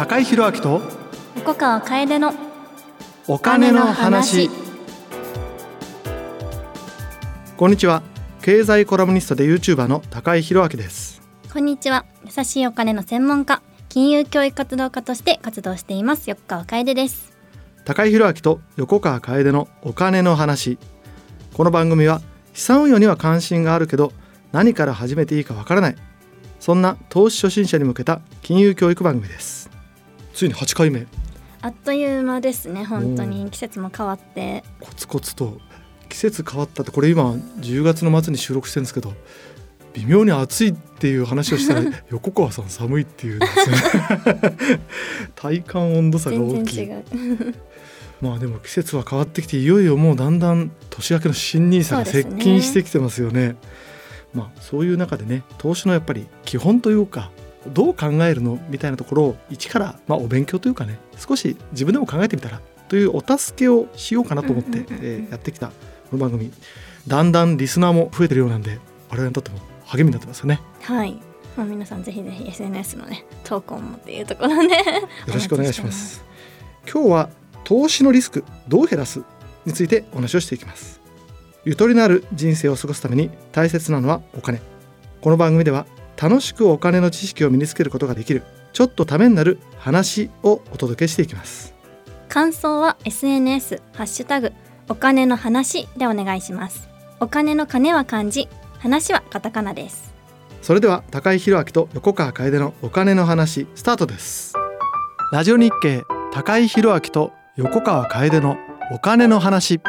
高井宏明と横川楓のお金の話。こんにちは。経済コラムニストで YouTuber の高井宏明です。こんにちは。優しいお金の専門家金融教育活動家として活動しています横川楓です。高井宏明と横川楓のお金の話。この番組は資産運用には関心があるけど何から始めていいかわからない。そんな投資初心者に向けた金融教育番組ですついに8回目。あっという間ですね本当に。季節も変わって。コツコツと。季節変わったってこれ今10月の末に収録してるんですけど微妙に暑いっていう話をしたら 横川さん寒いっていうね。体感温度差が大きい。まあでも季節は変わってきていよいよもうだんだん年明けの新ニーサが接近してきてますよね。まあそういう中でね投資のやっぱり基本というかどう考えるのみたいなところを一からまあお勉強というかね少し自分でも考えてみたらというお助けをしようかなと思って、えやってきたこの番組。だんだんリスナーも増えてるようなんで我々にとっても励みになってますよね。はい。まあ、皆さんぜひぜひ SNS のね投稿もっていうところで。よろしくお願いします。今日は投資のリスクどう減らすについてお話をしていきます。ゆとりのある人生を過ごすために大切なのはお金。この番組では楽しくお金の知識を身につけることができる。ちょっとためになる話をお届けしていきます。感想は SNS ハッシュタグお金の話でお願いします。お金の金は漢字。話はカタカナです。それでは高井宏明と横川楓のお金の話スタートです。ラジオ日経高井宏明と横川楓のお金の話。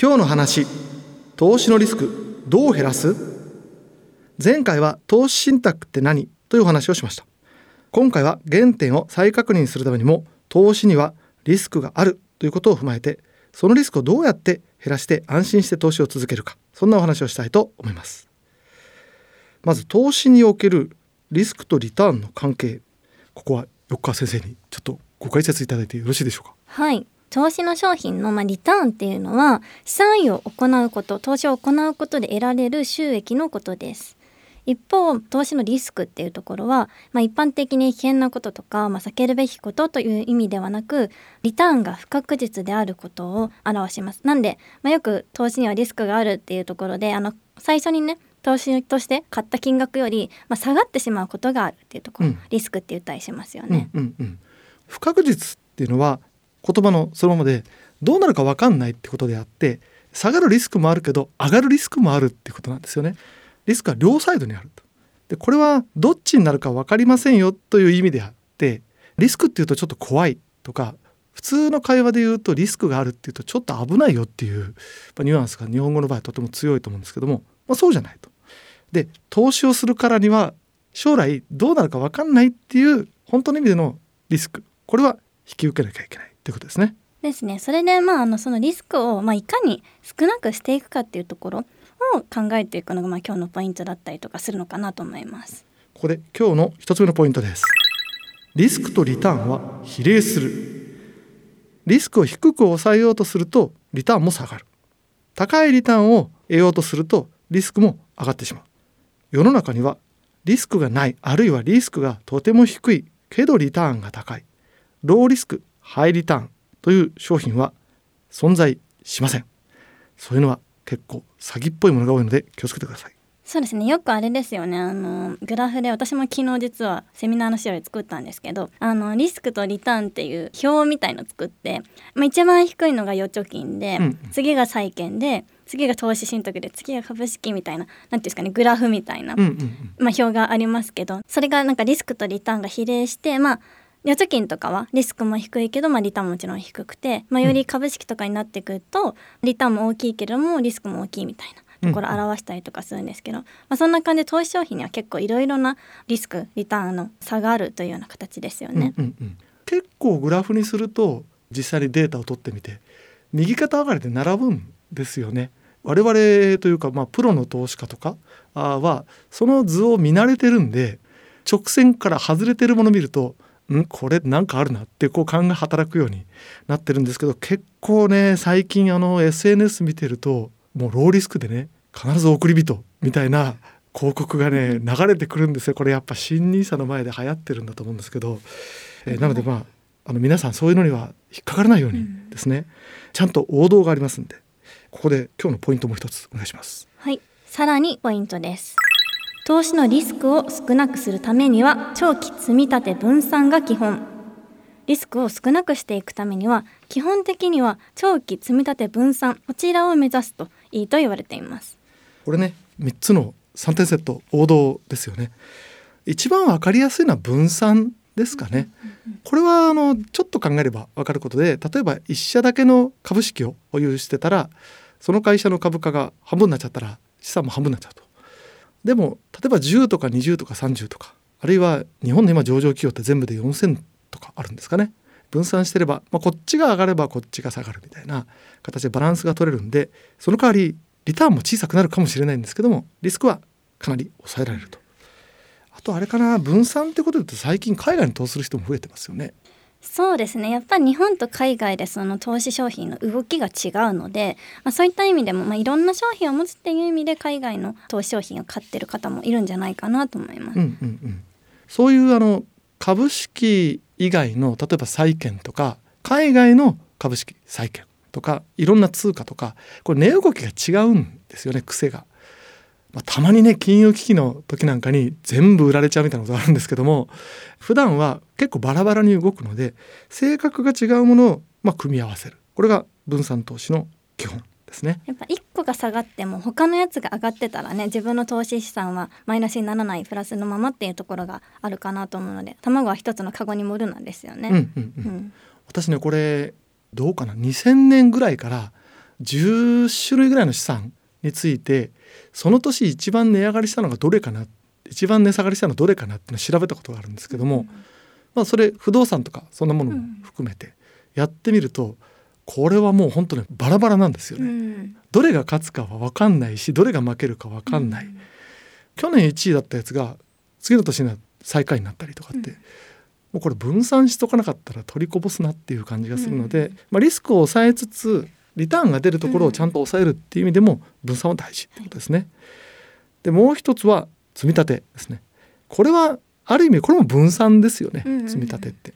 今日の話投資のリスクどう減らす？前回は投資信託って何というお話をしました。今回は原点を再確認するためにも投資にはリスクがあるということを踏まえてそのリスクをどうやって減らして安心して投資を続けるかそんなお話をしたいと思います。まず投資におけるリスクとリターンの関係ここは横川先生にちょっとご解説いただいてよろしいでしょうか？はい。投資の商品のまあリターンっていうのは資産運用を行うこと投資を行うことで得られる収益のことです。一方投資のリスクっていうところは、まあ、一般的に危険なこととか、まあ、避けるべきことという意味ではなくリターンが不確実であることを表しますなんで、まあ、よく投資にはリスクがあるっていうところであの最初にね投資として買った金額より、まあ、下がってしまうことがあるっていうところ、うん、リスクって言ったりしますよね。うんうんうん、不確実っていうのは言葉のそのままでどうなるか分かんないってことであって下がるリスクもあるけど上がるリスクもあるってことなんですよね。リスクは両サイドにあると。でこれはどっちになるか分かりませんよという意味であってリスクっていうとちょっと怖いとか普通の会話で言うとリスクがあるっていうとちょっと危ないよっていうニュアンスが日本語の場合はとても強いと思うんですけども、まあ、そうじゃないと。で投資をするからには将来どうなるか分かんないっていう本当の意味でのリスクこれは引き受けなきゃいけないってことですね。ですね。それでまああのそのリスクをまあいかに少なくしていくかっていうところを考えていくのがまあ今日のポイントだったりとかするのかなと思います。ここで今日の一つ目のポイントです。リスクとリターンは比例する。リスクを低く抑えようとするとリターンも下がる。高いリターンを得ようとするとリスクも上がってしまう。世の中にはリスクがないあるいはリスクがとても低いけどリターンが高いローリスクハイリターンという商品は存在しませんそういうのは結構詐欺っぽいものが多いので気をつけてください。そうですね。よくあれですよね。あのグラフで私も昨日実はセミナーの資料で作ったんですけどあのリスクとリターンっていう表みたいの作って、まあ、一番低いのが預貯金で、うん、次が債券で次が投資信託で次が株式みたいな何ていうんですかねグラフみたいな、まあ、表がありますけどそれがなんかリスクとリターンが比例してまあ預貯金とかはリスクも低いけど、まあ、リターンももちろん低くて、まあ、より株式とかになってくると、リターンも大きいけれどもリスクも大きいみたいなところを表したりとかするんですけど、まあ、そんな感じで投資商品には結構いろいろなリスクリターンの差があるというような形ですよね。うんうんうん、結構グラフにすると実際にデータを取ってみて右肩上がりで並ぶんですよね。我々というか、まあ、プロの投資家とかはその図を見慣れてるんで直線から外れてるものを見るとん？これなんかあるなってこう勘が働くようになってるんですけど結構ね最近あの SNS 見てるともうローリスクでね必ず送り人みたいな広告がね流れてくるんですよ。これやっぱ新ニーサの前で流行ってるんだと思うんですけど、えー、なのでまああの皆さんそういうのには引っかからないようにですね、うん、ちゃんと王道がありますんでここで今日のポイントも一つお願いします。はい。さらにポイントです投資のリスクを少なくするためには長期積み立て分散が基本。リスクを少なくしていくためには基本的には長期積み立て分散こちらを目指すといいと言われています。これね3つの3点セット王道ですよね。一番わかりやすいのは分散ですかね、これはあのちょっと考えれば分かることで例えば1社だけの株式を保有してたらその会社の株価が半分になっちゃったら資産も半分になっちゃうと。でも例えば10とか20とか30とかあるいは日本の今上場企業って全部で4,000とかあるんですかね。分散してれば、まあ、こっちが上がればこっちが下がるみたいな形でバランスが取れるんでその代わりリターンも小さくなるかもしれないんですけどもリスクはかなり抑えられると。あとあれかな分散ってことで言うと最近海外に投資する人も増えてますよね。そうですねやっぱり日本と海外でその投資商品の動きが違うので、まあ、そういった意味でも、まあ、いろんな商品を持つっていう意味で海外の投資商品を買ってる方もいるんじゃないかなと思います。うんうんうん、そういうあの株式以外の例えば債券とか海外の株式債券とかいろんな通貨とかこれ値動きが違うんですよね癖が。まあ、たまにね金融危機の時なんかに全部売られちゃうみたいなことがあるんですけども普段は結構バラバラに動くので性格が違うものをまあ組み合わせる。これが分散投資の基本ですね。やっぱ1個が下がっても他のやつが上がってたらね自分の投資資産はマイナスにならないプラスのままっていうところがあるかなと思うので卵は一つのカゴに盛るなんですよね。うんうんうん。うん、私ねこれどうかな？2000年ぐらいから10種類ぐらいの資産についてその年一番値上がりしたのがどれかな一番値下がりしたのはどれかなってのを調べたことがあるんですけども、うん、まあ、それ不動産とかそんなものも含めてやってみると、これはもう本当にバラバラなんですよね、うん、どれが勝つかは分かんないしどれが負けるか分かんない、うん、去年1位だったやつが次の年には最下位になったりとかって、もうこれ分散しとかなかったら取りこぼすなっていう感じがするので、まあ、リスクを抑えつつリターンが出るところをちゃんと抑えるっていう意味でも分散は大事ってことですね。でもう一つは積み立てですね。これはある意味これも分散ですよね、積み立てって。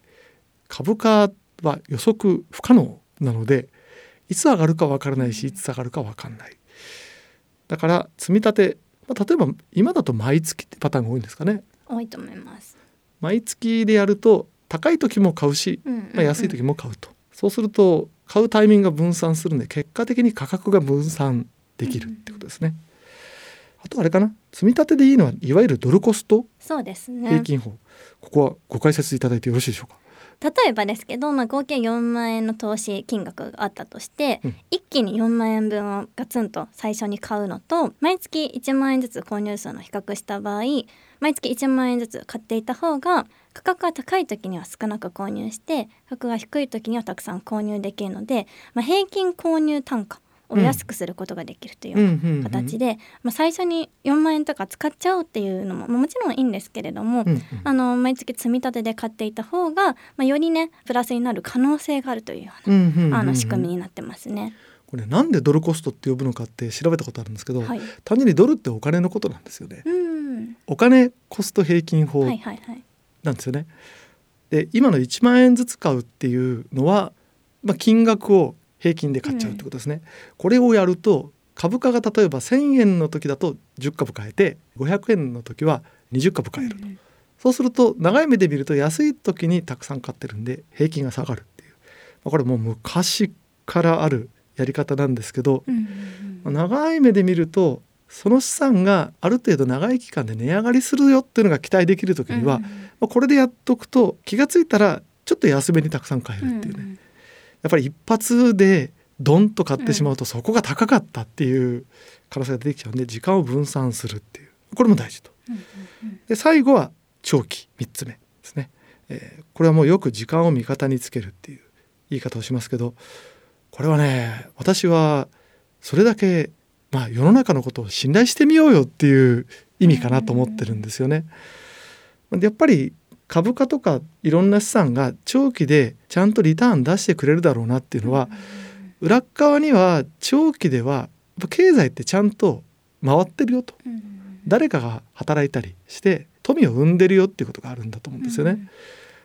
株価は予測不可能なのでいつ上がるか分からないしいつ下がるか分かんない。だから積み立て、まあ、例えば今だと毎月ってパターンが多いんですかね。多いと思います。毎月でやると高い時も買うし、まあ、安い時も買うと。そうすると買うタイミングが分散するんで結果的に価格が分散できるってことですね。あとあれかな？積み立てでいいのはいわゆるドルコスト？そうですね。平均法。ここはご解説いただいてよろしいでしょうか？例えばですけど、まあ、合計4万円の投資金額があったとして、うん、一気に4万円分をガツンと最初に買うのと毎月1万円ずつ購入数の比較した場合毎月1万円ずつ買っていた方が価格が高い時には少なく購入して価格が低い時にはたくさん購入できるので、まあ、平均購入単価を安くすることができるというような形で、まあ、最初に4万円とか使っちゃおうっていうのも、まあ、もちろんいいんですけれども、うんうん、あの毎月積み立てで買っていた方が、まあ、よりねプラスになる可能性があるというような、あの仕組みになってますね。これなんでドルコストって呼ぶのかって調べたことあるんですけど、はい、単純にドルってお金のことなんですよね。お金コスト平均法なんですよね。で今の1万円ずつ買うっていうのは、まあ、金額を平均で買っちゃうってことですね。うん、これをやると株価が例えば1,000円の時だと10株買えて500円の時は20株買えると、うん、そうすると長い目で見ると安い時にたくさん買ってるんで平均が下がるっていう、まあ、これもう昔からあるやり方なんですけど、うん、長い目で見るとその資産がある程度長い期間で値上がりするよっていうのが期待できる時には、うん、まあ、これでやっとくと気が付いたらちょっと安めにたくさん買えるっていうね、うん、やっぱり一発でドンと買ってしまうとそこが高かったっていう可能性が出てきちゃうんで時間を分散するっていう。これも大事と。で最後は長期。3つ目ですね、えー、これはもうよく時間を味方につけるっていう言い方をしますけどこれはね私はそれだけまあ、世の中のことを信頼してみようよっていう意味かなと思ってるんですよね。やっぱり株価とかいろんな資産が長期でちゃんとリターン出してくれるだろうなっていうのは裏側には長期では経済ってちゃんと回ってるよと誰かが働いたりして富を生んでるよっていうことがあるんだと思うんですよね。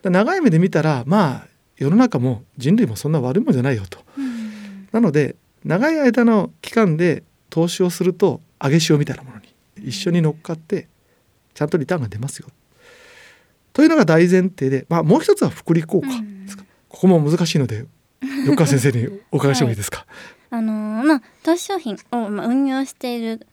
長い目で見たらまあ世の中も人類もそんな悪いもんじゃないよと。なので長い間の期間で投資をすると上げ潮みたいなものに一緒に乗っかってちゃんとリターンが出ますよ。というのが大前提で、まあ、もう一つは福利効果ですか、ここも難しいので横川先生に お伺いしてもいいですか？はい、あのー、まあ投資商品を運用している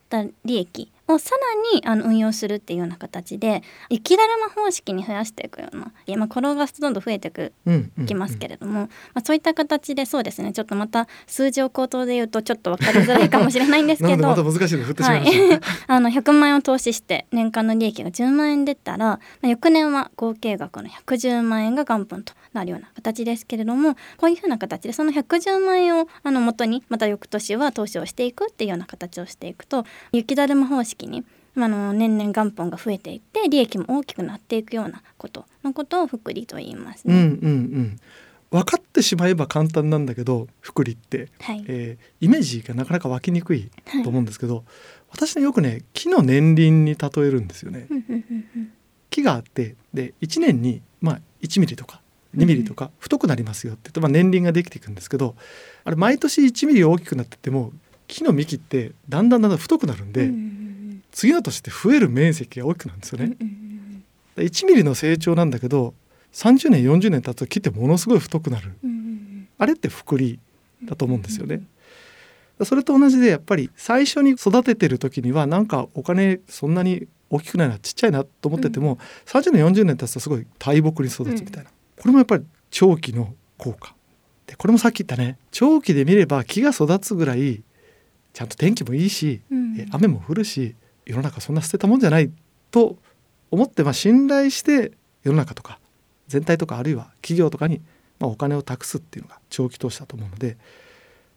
利益をさらにあの運用するっていうような形で雪だるま方式に増やしていくような今転がすとどんどん増えていく、いきますけれども、まあ、そういった形でそうですね。ちょっとまた数字を口頭で言うとちょっと分かりづらいかもしれないんですけど 難しいの振ってしまいました、はい、あの100万円を投資して年間の利益が10万円出たら、まあ、翌年は合計額の110万円が元本となるような形ですけれどもこういうふうな形でその110万円をあの元にまた翌年は投資をしていくっていうような形をしていくと雪だるま方式にあの年々元本が増えていって利益も大きくなっていくようなことのことを福利と言いますね。うんうんうん。分かってしまえば簡単なんだけど福利って、はい、えー、イメージがなかなか湧きにくいと思うんですけど、はい、私ねよくね木の年輪に例えるんですよね。木があってで1年に、まあ、1ミリとか2ミリとか太くなりますよって言うと、まあ、年輪ができていくんですけどあれ毎年1ミリ大きくなってても木の幹ってだんだんだんだん太くなるんで、うんうん、次の年って増える面積が大きくなるんですよね。うんうん、1ミリの成長なんだけど30年40年経つと木ってものすごい太くなる、うんうん、あれって福利だと思うんですよね。うんうん、それと同じでやっぱり最初に育ててる時にはなんかお金そんなに大きくないなちっちゃいなと思ってても、うん、30年40年経つとすごい大木に育つみたいな、これもやっぱり長期の効果。でこれもさっき言ったね。長期で見れば木が育つぐらいちゃんと天気もいいし、うん、雨も降るし世の中そんな捨てたもんじゃないと思って、まあ、信頼して世の中とか全体とかあるいは企業とかに、まあ、お金を託すっていうのが長期投資だと思うので、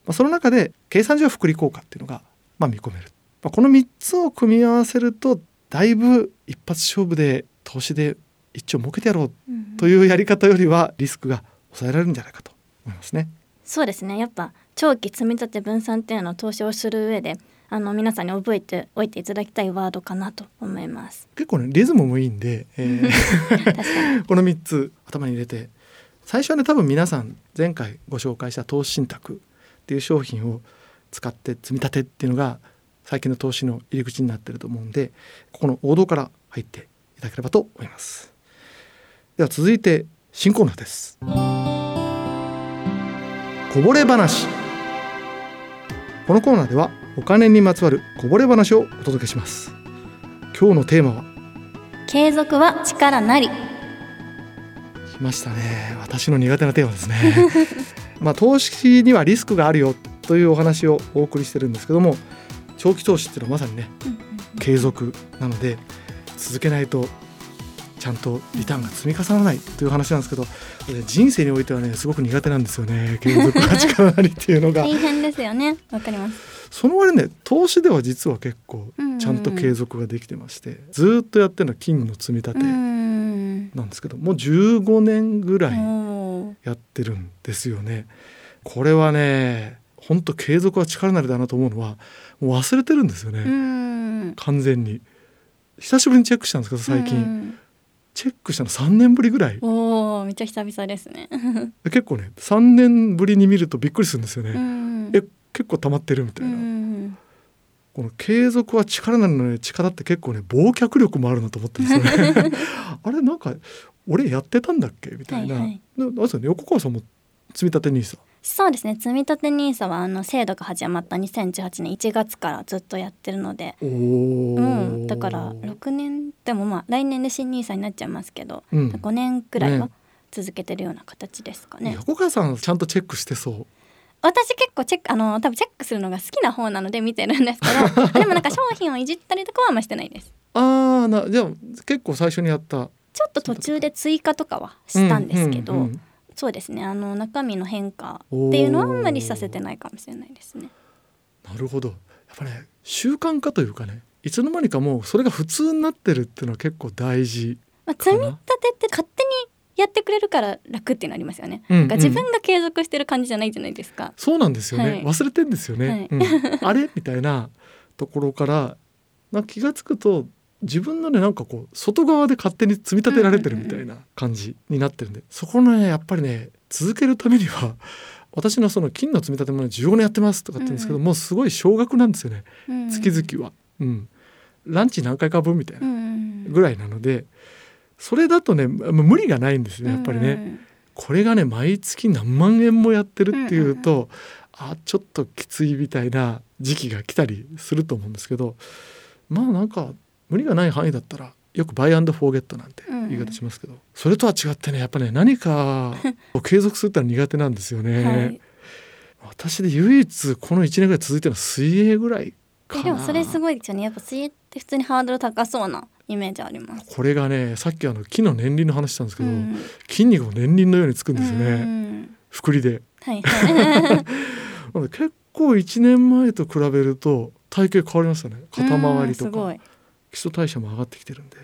まあ、その中で計算上は福利効果っていうのが、まあ、見込める、まあ、この3つを組み合わせるとだいぶ一発勝負で投資で一丁儲けてやろうというやり方よりはリスクが抑えられるんじゃないかと思いますね。そうですね。やっぱ長期積み立て分散っていうのを投資をする上であの皆さんに覚えておいていただきたいワードかなと思います。結構ねリズムもいいんで、えー、この3つ頭に入れて最初はね多分皆さん前回ご紹介した投資信託っていう商品を使って積み立てっていうのが最近の投資の入り口になってると思うんでここの王道から入っていただければと思います。では続いて新コーナーです。こぼれ話。このコーナーではお金にまつわるこぼれ話をお届けします。今日のテーマは？継続は力なり。来ましたね。私の苦手なテーマですね。まあ投資にはリスクがあるよというお話をお送りしてるんですけども長期投資っていうのはまさにね継続なので続けないとちゃんとリターンが積み重ならないという話なんですけど人生においてはねすごく苦手なんですよね。継続が力なりっていうのが。大変ですよね。わかりますその割ね投資では実は結構ちゃんと継続ができてまして、ずっとやってるのは金の積み立てなんですけどもう15年ぐらいやってるんですよね。これはね本当継続は力なりだなと思うのはもう忘れてるんですよね。完全に。久しぶりにチェックしたんですけど最近。チェックしたの3年ぶりぐらい。おめっちゃ久々ですね。結構ね3年ぶりに見るとびっくりするんですよね。え結構溜まってるみたいな。この継続は力なのに力って結構ね忘却力もあるなと思ってですよね あれなんか俺やってたんだっけみたいな、はいはい、あれ横川さんも積み立て NISA そうですね積み立て NISA はあの制度が始まった2018年1月からずっとやってるので。うん、だから6年でもまあ来年で新 NISA になっちゃいますけど、うん、5年くらいは続けてるような形ですかね。横川さんちゃんとチェックしてそう私結構チェックあの多分チェックするのが好きな方なので見てるんですけど でもなんか商品をいじったりとかはあんましてないです。ああなじゃあ結構最初にやった。ちょっと途中で追加とかはしたんですけど、うんうんうん、そうですね。あの中身の変化っていうのはあんまりさせてないかもしれないですね。なるほど。やっぱね習慣化というかねいつの間にかもうそれが普通になってるっていうのは結構大事まあ、積み立てって勝手にやってくれるから楽っていうのありますよね、うんうん、自分が継続してる感じじゃないじゃないですか。そうなんですよね、はい、忘れてんですよね、はい。うん、あれみたいなところからな気が付くと自分のねなんかこう外側で勝手に積み立てられてるみたいな感じになってるんで、そこのねやっぱりね続けるためには私のその金の積み立てもね15年やってますとかって言うんですけど、うん。うん、もうすごい少額なんですよね、うん。うん、月々は、うん、ランチ何回か分みたいなぐらいなので、それだとね無理がないんですねやっぱりね、これがね毎月何万円もやってるっていうと、あちょっときついみたいな時期が来たりすると思うんですけどまあなんか無理がない範囲だったらよくバイアンドフォーゲットなんて言い方しますけど、うん、それとは違ってねやっぱね何かを継続するってのは苦手なんですよね。はい、私で唯一この1年ぐらい続いてるのは水泳ぐらいでもそれすごいですよね。やっぱ水泳って普通にハードル高そうなイメージあります。これがねさっきあの木の年輪の話したんですけど、うん、筋肉も年輪のようにつくんですよね、うん、くりで、はいはい、結構1年前と比べると体型変わりましたね。肩周りとか。基礎代謝も上がってきてるんで。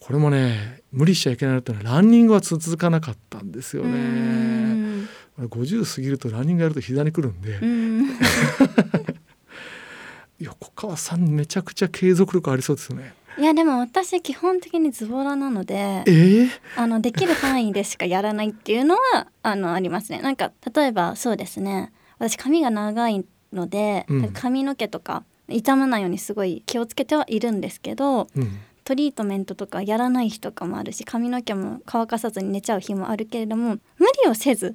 これもね無理しちゃいけないってのはランニングは続かなかったんですよね。50過ぎるとランニングやると膝にくるんで、ん。横川さんめちゃくちゃ継続力ありそうですよね。いやでも私基本的にズボラなので、えー、あのできる範囲でしかやらないっていうのはあのありますね。なんか例えばそうですね。私髪が長いので、うん、髪の毛とか傷まないようにすごい気をつけてはいるんですけど、うん、トリートメントとかやらない日とかもあるし髪の毛も乾かさずに寝ちゃう日もあるけれども無理をせず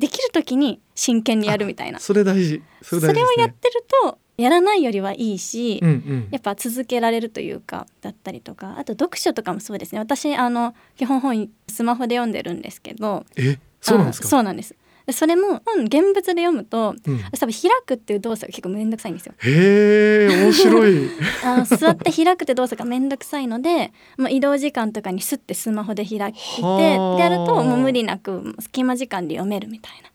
できる時に真剣にやるみたいな。それ大事。それ、ね,、をやってるとやらないよりはいいし、うんうん、やっぱ続けられるというかだったりとかあと読書とかもそうですね。私あの基本本スマホで読んでるんですけどえ？そうなんですか？そうなんです。それも本現物で読むと、うん、多分開くっていう動作が結構面倒くさいんですよ。へえ面白い。あの座って開くって動作が面倒くさいので、まあ、移動時間とかにスッてスマホで開いてでやるともう無理なく隙間時間で読めるみたいな。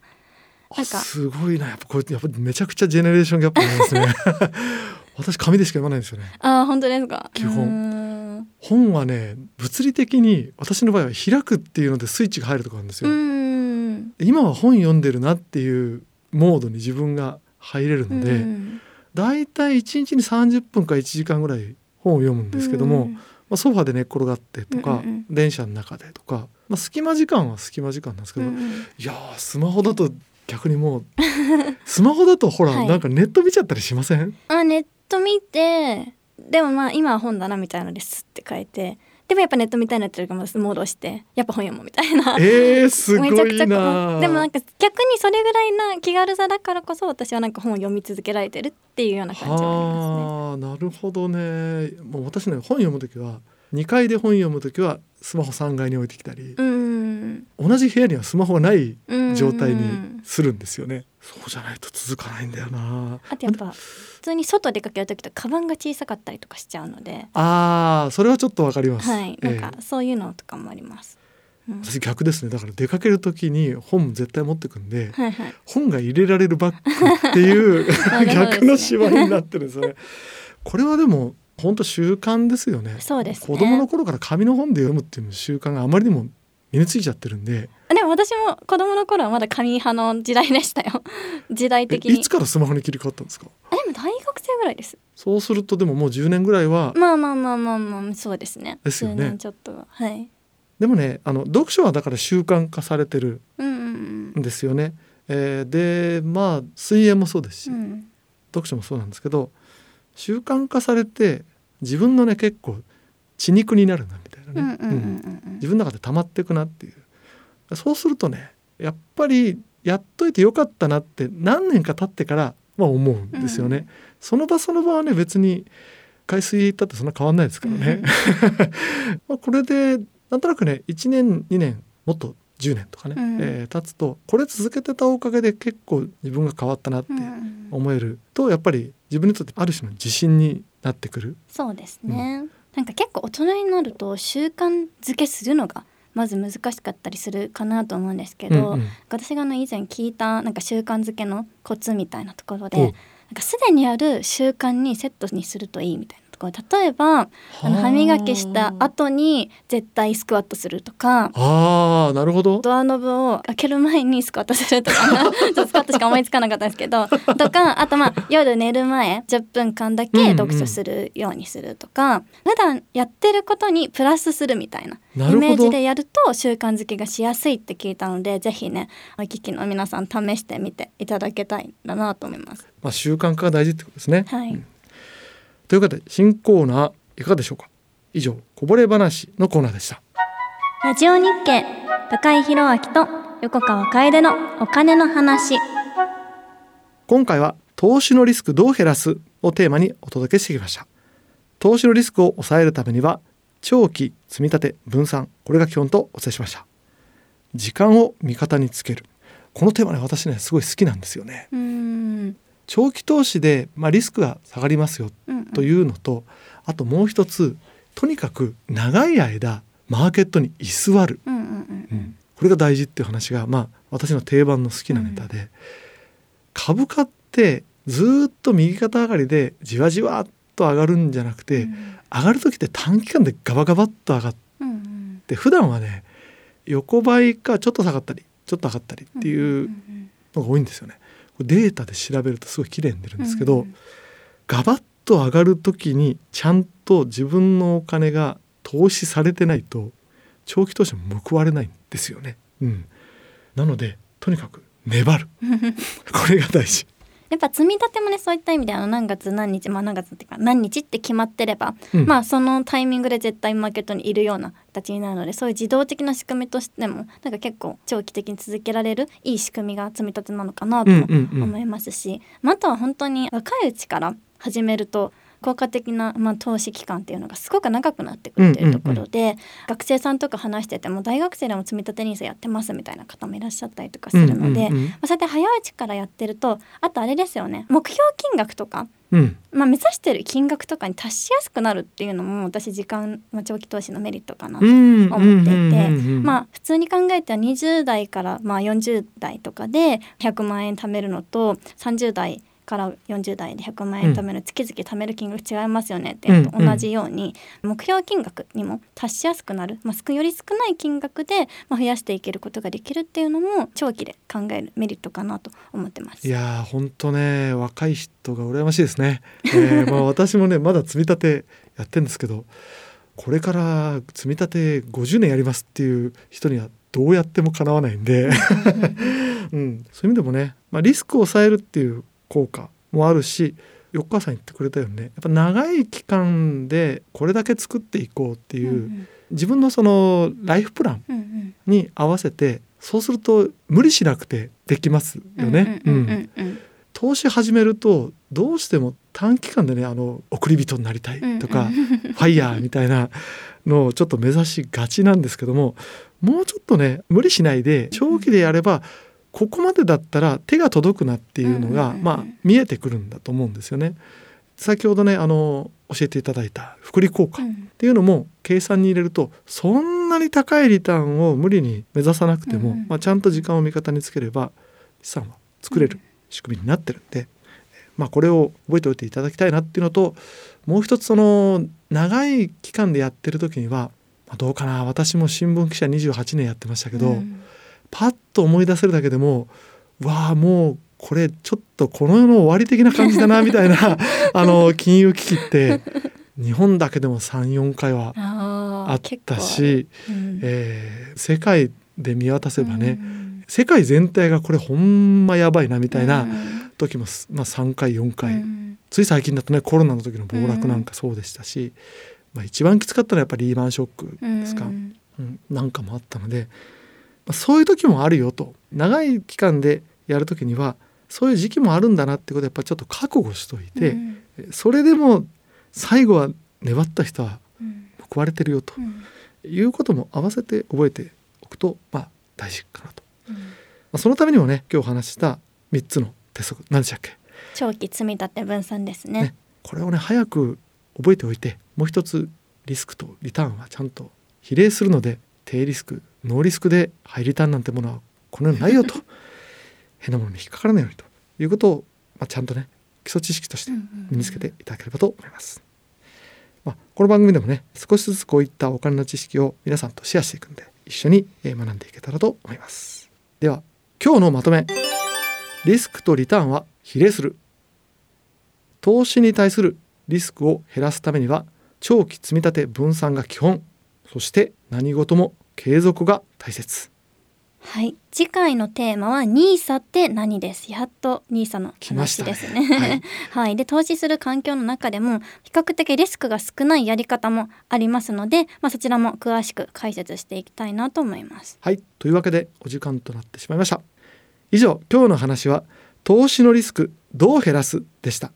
なんか。すごいな。やっぱこれやっぱめちゃくちゃジェネレーションギャップなんですね。私紙でしか読まないんですよね。あ本当ですか。基本。本はね物理的に私の場合は開くっていうのでスイッチが入るとかあるんですよ。今は本読んでるなっていうモードに自分が入れるので、だいたい1日に30分か1時間ぐらい本を読むんですけども、まあ、ソファで寝っ転がってとか、電車の中でとか、まあ、隙間時間は隙間時間なんですけど、いやスマホだと逆にもう スマホだとほら、はい、なんかネット見ちゃったりしません？あネット見てでもまあ今は本だなみたいなのですって書いてでもやっぱネットみたいになってるから戻してやっぱ本読むみたいな。えー、すごいなでもなんか逆にそれぐらいな気軽さだからこそ私はなんか本を読み続けられてるっていうような感じはありますね。なるほどね。もう私ね本読む時は2階で本読む時はスマホ3階に置いてきたり、同じ部屋にはスマホがない状態にするんですよね。そうじゃないと続かないんだよな。あとやっぱ普通に外出かける時とカバンが小さかったりとかしちゃうので。ああ、それはちょっとわかります。はい、なんかそういうのとかもあります。うん、私逆ですねだから出かける時に本絶対持ってくんで、はいはい、本が入れられるバッグっていう 逆の縛りになってるんですよね。これはでも本当習慣ですよね。そうです、ね、子供の頃から紙の本で読むっていう習慣があまりにも身についちゃってるんで。でも私も子供の頃はまだ紙派の時代でしたよ。時代的に。いつからスマホに切り替わったんですか？でも大学生ぐらいです。そうするとでももう10年ぐらいは。まあまあまあまあまあそうですね。ですよね。ちょっとはい。でもねあの読書はだから習慣化されてるんですよね。うんうんうん、えー、でまあ水泳もそうですし、うん、読書もそうなんですけど習慣化されて自分のね結構血肉になるなみたいなね自分の中で溜まっていくなっていう。そうするとねやっぱりやっといてよかったなって何年か経ってからまあ思うんですよね、うん、その場その場はね別に海水行ったってそんな変わんないですからね、まあこれでなんとなくね1年2年もっと10年とかね、うん、えー、経つとこれ続けてたおかげで結構自分が変わったなって思えると、やっぱり自分にとってある種の自信になってくる。そうですね、うん、なんか結構大人になると習慣づけするのがまず難しかったりするかなと思うんですけど、うんうん、私がの以前聞いたなんか習慣づけのコツみたいなところでなんかすでにある習慣にセットにするといいみたいなこ例えばあの歯磨きした後に絶対スクワットするとかあーなるほど。ドアノブを開ける前にスクワットするとか スクワットしか思いつかなかったんですけど とかあとまあ夜寝る前10分間だけ読書するようにするとか、普段やってることにプラスするみたいなイメージでやると習慣づけがしやすいって聞いたのでぜひねお聞きの皆さん試してみていただけたいんだなと思います。まあ習慣化が大事ってことですね、はい、ということで新コーナーいかがでしょうか？以上こぼれ話のコーナーでした。ラジオ日経高井宏明と横川楓のお金の話。今回は投資のリスクどう減らすをテーマにお届けしてきました。投資のリスクを抑えるためには長期積み立て分散これが基本とお伝えしました。時間を味方につける。このテーマね私ねすごい好きなんですよね。うーん長期投資で、まあ、リスクが下がりますようんうん。というのと、あともう一つとにかく長い間マーケットに居座る、うんうんうんこれが大事っていう話がまあ私の定番の好きなネタで、株価ってずーっと右肩上がりでじわじわっと上がるんじゃなくて、うん。上がる時って短期間でガバガバっと上がっうんうん。て普段はね横ばいかちょっと下がったりちょっと上がったりっていうのが多いんですよね。これデータで調べるとすごい綺麗に出るんですけど、うんガバッと上がる時にちゃんと自分のお金が投資されてないと長期投資も報われないんですよね。うん、なのでとにかく粘る これが大事。やっぱ積み立てもねそういった意味であの何月何日まあ何月っていうか何日って決まってれば、うん。まあそのタイミングで絶対マーケットにいるような形になるのでそういう自動的な仕組みとしてもなんか結構長期的に続けられるいい仕組みが積み立てなのかなと思いますし、まあ、あとは本当に若いうちから始めると効果的な、まあ、投資期間っていうのがすごく長くなってくるというところで、学生さんとか話してても大学生でも積み立て NISA やってますみたいな方もいらっしゃったりとかするので、まあ、そうやって早いうちからやってるとあとあれですよね目標金額とか、うん。まあ、目指してる金額とかに達しやすくなるっていうのも私時間、まあ、長期投資のメリットかなとうん思っていて、まあ普通に考えては20代からまあ40代とかで100万円貯めるのと30代から40代で100万円貯める月々貯める金額違いますよねって同じように目標金額にも達しやすくなる、まあ、少より少ない金額でまあ増やしていけることができるっていうのも長期で考えるメリットかなと思ってます。いやー本当ね若い人が羨ましいですね。えーまあ 私もねまだ積み立てやってんですけどこれから積み立て50年やりますっていう人にはどうやってもかなわないんで、うん、そういう意味でもね、まあ、リスクを抑えるっていう効果もあるし横川さん言ってくれたよね。やっぱ長い期間でこれだけ作っていこうっていう、うん自分のそのライフプランうんうん。に合わせてそうすると無理しなくてできますよね。うんうんうんうんうん。投資始めるとどうしても短期間でねあの送り人になりたいとか、うん。ファイヤーみたいなのをちょっと目指しがちなんですけどももうちょっとね無理しないで長期でやればここまでだったら手が届くなっていうのが、まあ見えてくるんだと思うんですよね。先ほどねあの教えていただいた複利効果っうん。ていうのも計算に入れるとそんなに高いリターンを無理に目指さなくても、まあ、ちゃんと時間を味方につければ資産は作れる仕組みになってるんで、まあ、これを覚えておいていただきたいなっていうのともう一つその長い期間でやってる時には、まあ、どうかな。私も新聞記者28年やってましたけど、うんパッと思い出せるだけでもわあもうこれちょっとこの世の終わり的な感じだなみたいな あの金融危機って日本だけでも34回はあったし、うん。えー世界で見渡せばね、うん。世界全体がこれほんまやばいなみたいなうん。時もす、まあ、3回4回、うん。つい最近だとねコロナの時の暴落なんかそうでしたし、まあ、一番きつかったのはやっぱりリーマンショックですか、うん。うん。なんかもあったので、まあ、そういう時もあるよと。長い期間でやる時にはそういう時期もあるんだなってことをやっぱちょっと覚悟しといて、うん。それでも最後は粘った人はうん。報われてるよとうん。いうことも合わせて覚えておくとまあ大事かなと、まうん。あ、そのためにもね今日お話しした3つの鉄則。何でしたっけ？長期積み立て分散ですね。ね。これをね早く覚えておいてもう一つリスクとリターンはちゃんと比例するので低リスクノーリスクでハイリターンなんてものはこの世にないよと。変なものに引っかからないようにということを、まあ、ちゃんとね基礎知識として身につけていただければと思います。まあ、この番組でもね少しずつこういったお金の知識を皆さんとシェアしていくんで一緒に学んでいけたらと思います。では今日のまとめ。リスクとリターンは比例する。投資に対するリスクを減らすためには長期積み立て分散が基本そして何事も継続が大切。はい。次回のテーマはニーサって何です。やっとニーサの話ですね、ね、はい、はい、で投資する環境の中でも比較的リスクが少ないやり方もありますのでまあ、そちらも詳しく解説していきたいなと思います。はい。というわけでお時間となってしまいました。以上今日の話は投資のリスクどう減らすでした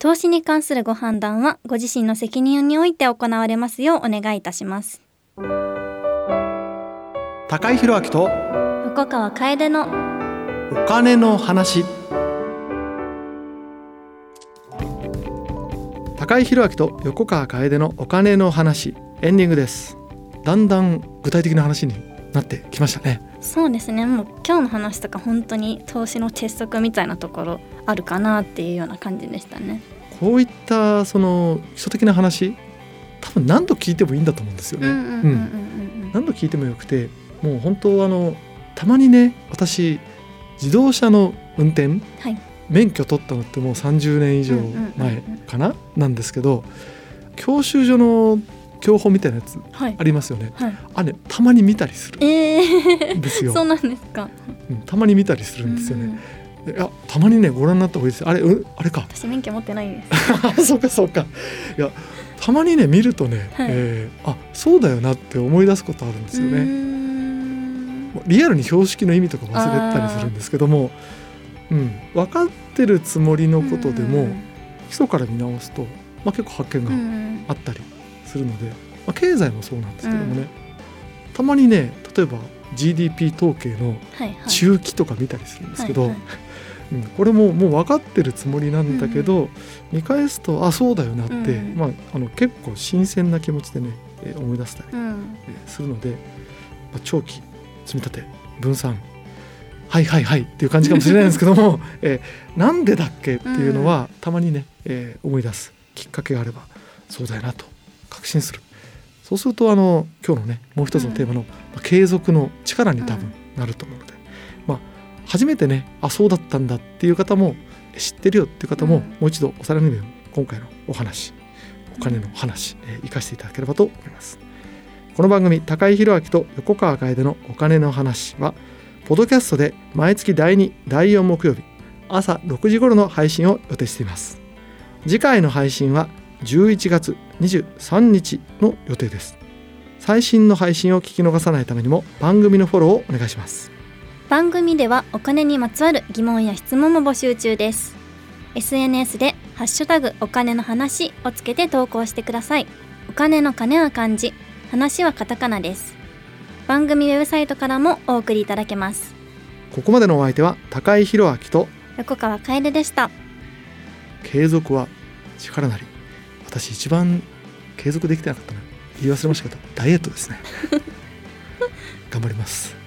投資に関するご判断はご自身の責任において行われますようお願いいたします。高井宏明と横川楓のお金の話。高井宏明と横川楓のお金の話。エンディングです。だんだん具体的な話になってきましたねそうですね。もう今日の話とか本当に投資の鉄則みたいなところあるかなっていうような感じでしたね。こういったその基礎的な話多分何度聞いてもいいんだと思うんですよね。何度聞いてもよくてもう本当あのたまにね私自動車の運転、はい、免許取ったのってもう30年以上前かな、なんですけど教習所の教本みたいなやつありますよね、はい。はい、あれたまに見たりする。んですよ、えー、そうなんですか、うん、たまに見たりするんですよね、いやたまにねご覧になった方がいいです。あれうあれか。私免許持ってないです。そうかそうか。いやたまにね見るとね、はい、えー、あそうだよなって思い出すことあるんですよね。リアルに標識の意味とか忘れたりするんですけども、うん、分かってるつもりのことでも、基礎から見直すと、まあ、結構発見があったりするので、まあ、経済もそうなんですけどもね、たまにね例えば GDP 統計の中期とか見たりするんですけど、うん、これももう分かってるつもりなんだけど、うん、見返すとあそうだよなって、うん、まあ、あの結構新鮮な気持ちでね、えー、思い出したり、えー、するので、まあ、長期積み立て分散はいはいはいっていう感じかもしれないんですけども、えー、なんでだっけっていうのは、たまにね、えー、思い出すきっかけがあればそうだよなと確信する。そうするとあの今日のねもう一つのテーマの、まあ、継続の力に多分なると思うので、まあ、初めてねあそうだったんだっていう方も知ってるよっていう方も、もう一度おさらいの今回のお話お金の話、えー、生かしていただければと思います。この番組高井宏明と横川楓のお金の話はポッドキャストで毎月第2第4木曜日朝6時頃の配信を予定しています。次回の配信は11月23日の予定です。最新の配信を聞き逃さないためにも番組のフォローをお願いします。番組ではお金にまつわる疑問や質問も募集中です。SNS でハッシュタグお金の話をつけて投稿してください。お金の金は漢字。話はカタカナです。番組ウェブサイトからもお送りいただけます。ここまでのお相手は高井宏明と横川楓でした。継続は力なり私一番継続できてなかったな。言い忘れましたけどダイエットですね。頑張ります